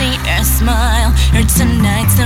I see your smile, hurts tonight's